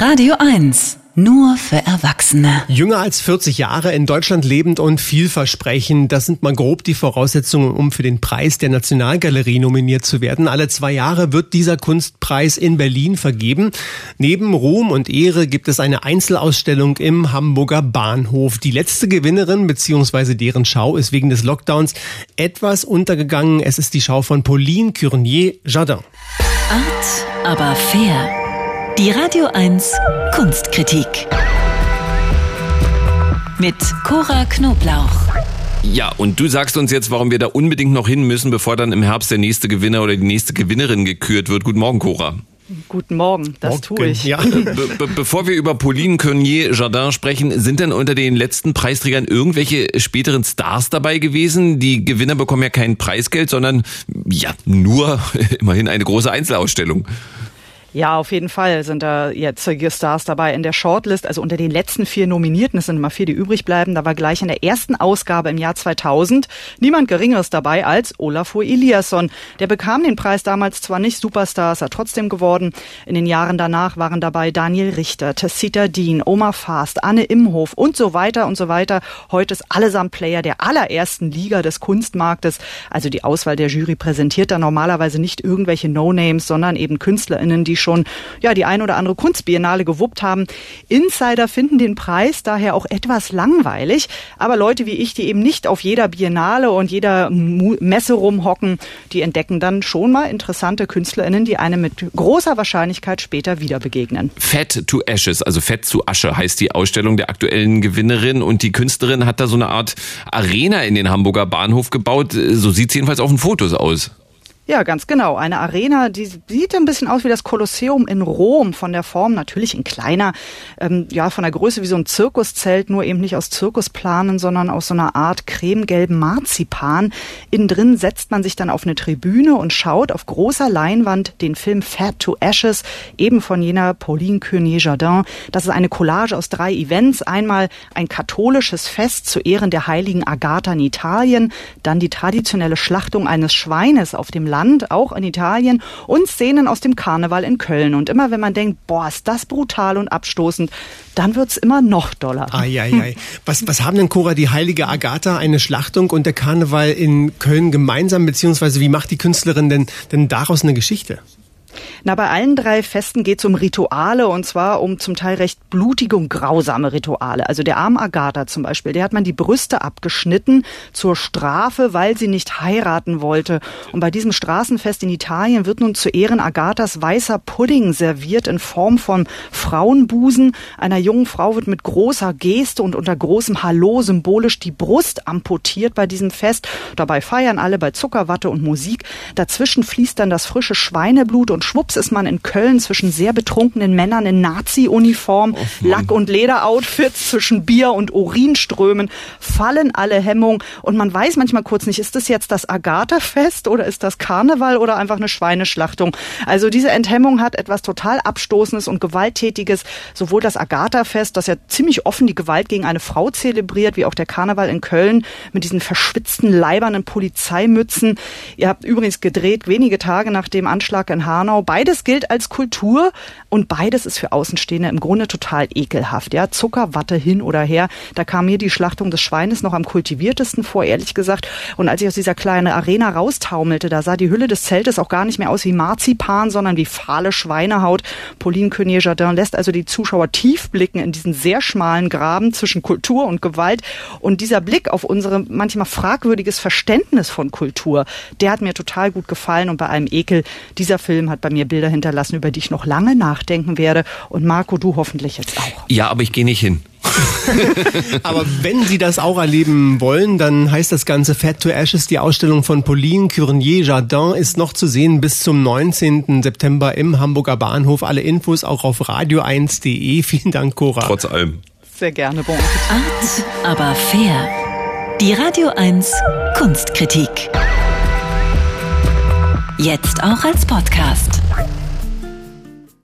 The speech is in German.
Radio 1. Nur für Erwachsene. Jünger als 40 Jahre, in Deutschland lebend und vielversprechend. Das sind mal grob die Voraussetzungen, um für den Preis der Nationalgalerie nominiert zu werden. Alle zwei Jahre wird dieser Kunstpreis in Berlin vergeben. Neben Ruhm und Ehre gibt es eine Einzelausstellung im Hamburger Bahnhof. Die letzte Gewinnerin bzw. deren Schau ist wegen des Lockdowns etwas untergegangen. Es ist die Schau von Pauline Curnier Jardin. Art, aber fair. Die Radio 1 Kunstkritik. Mit Cora Knoblauch. Ja, und du sagst uns jetzt, warum wir da unbedingt noch hin müssen, bevor dann im Herbst der nächste Gewinner oder die nächste Gewinnerin gekürt wird. Guten Morgen, Cora. Guten Morgen, das Morgen, tue ich. Ja. Be be bevor wir über Pauline Curnier Jardin sprechen, sind denn unter den letzten Preisträgern irgendwelche späteren Stars dabei gewesen? Die Gewinner bekommen ja kein Preisgeld, sondern ja, nur immerhin eine große Einzelausstellung. Ja, auf jeden Fall sind da jetzige Stars dabei in der Shortlist. Also unter den letzten vier Nominierten, es sind immer vier, die übrig bleiben, da war gleich in der ersten Ausgabe im Jahr 2000 niemand Geringeres dabei als Olafur Eliasson. Der bekam den Preis damals zwar nicht, Superstar ist er trotzdem geworden. In den Jahren danach waren dabei Daniel Richter, Tessita Dean, Omar Fast, Anne Imhof und so weiter und so weiter. Heute ist allesamt Player der allerersten Liga des Kunstmarktes. Also die Auswahl der Jury präsentiert da normalerweise nicht irgendwelche No-Names, sondern eben KünstlerInnen, die schon ja die ein oder andere Kunstbiennale gewuppt haben. Insider finden den Preis daher auch etwas langweilig, aber Leute wie ich, die eben nicht auf jeder Biennale und jeder Messe rumhocken, die entdecken dann schon mal interessante KünstlerInnen, die einem mit großer Wahrscheinlichkeit später wieder begegnen. Fett to Ashes, also Fett zu Asche heißt die Ausstellung der aktuellen Gewinnerin und die Künstlerin hat da so eine Art Arena in den Hamburger Bahnhof gebaut. So sieht es jedenfalls auf den Fotos aus. Ja, ganz genau. Eine Arena, die sieht ein bisschen aus wie das Kolosseum in Rom, von der Form natürlich in kleiner, ähm, ja, von der Größe wie so ein Zirkuszelt, nur eben nicht aus Zirkusplanen, sondern aus so einer Art cremegelben Marzipan. Innen drin setzt man sich dann auf eine Tribüne und schaut auf großer Leinwand den Film Fat to Ashes, eben von jener Pauline Curnier-Jardin. Das ist eine Collage aus drei Events. Einmal ein katholisches Fest zu Ehren der heiligen Agatha in Italien, dann die traditionelle Schlachtung eines Schweines auf dem Land, auch in Italien, und Szenen aus dem Karneval in Köln. Und immer wenn man denkt, boah, ist das brutal und abstoßend, dann wird's immer noch doller. Eieiei. Was, was haben denn, Cora, die heilige Agatha, eine Schlachtung und der Karneval in Köln gemeinsam, beziehungsweise wie macht die Künstlerin denn, denn daraus eine Geschichte? Na, bei allen drei Festen geht es um Rituale und zwar um zum Teil recht blutige und grausame Rituale. Also der arme Agatha zum Beispiel, der hat man die Brüste abgeschnitten zur Strafe, weil sie nicht heiraten wollte. Und bei diesem Straßenfest in Italien wird nun zu Ehren Agathas weißer Pudding serviert in Form von Frauenbusen. Einer jungen Frau wird mit großer Geste und unter großem Hallo symbolisch die Brust amputiert bei diesem Fest. Dabei feiern alle bei Zuckerwatte und Musik. Dazwischen fließt dann das frische Schweineblut und und schwupps ist man in Köln zwischen sehr betrunkenen Männern in Nazi-Uniform, oh Lack- und Lederoutfits, zwischen Bier und Urinströmen, fallen alle Hemmungen und man weiß manchmal kurz nicht, ist das jetzt das Agatha-Fest oder ist das Karneval oder einfach eine Schweineschlachtung? Also diese Enthemmung hat etwas total Abstoßendes und Gewalttätiges. Sowohl das Agatha-Fest, das ja ziemlich offen die Gewalt gegen eine Frau zelebriert, wie auch der Karneval in Köln mit diesen verschwitzten, leibernen Polizeimützen. Ihr habt übrigens gedreht wenige Tage nach dem Anschlag in Hanau Hanau. Beides gilt als Kultur und beides ist für Außenstehende im Grunde total ekelhaft. Ja, Zuckerwatte hin oder her. Da kam mir die Schlachtung des Schweines noch am kultiviertesten vor, ehrlich gesagt. Und als ich aus dieser kleinen Arena raustaumelte, da sah die Hülle des Zeltes auch gar nicht mehr aus wie Marzipan, sondern wie fahle Schweinehaut. Pauline Curnier-Jardin lässt also die Zuschauer tief blicken in diesen sehr schmalen Graben zwischen Kultur und Gewalt. Und dieser Blick auf unsere manchmal fragwürdiges Verständnis von Kultur, der hat mir total gut gefallen. Und bei allem Ekel, dieser Film hat bei mir Bilder hinterlassen, über die ich noch lange nachdenken werde. Und Marco, du hoffentlich jetzt auch. Ja, aber ich gehe nicht hin. Aber wenn Sie das auch erleben wollen, dann heißt das Ganze Fat to Ashes. Die Ausstellung von Pauline Curnier Jardin ist noch zu sehen bis zum 19. September im Hamburger Bahnhof. Alle Infos auch auf radio1.de. Vielen Dank, Cora. Trotz allem. Sehr gerne. Bon. Art, aber fair. Die Radio 1 Kunstkritik. Jetzt auch als Podcast.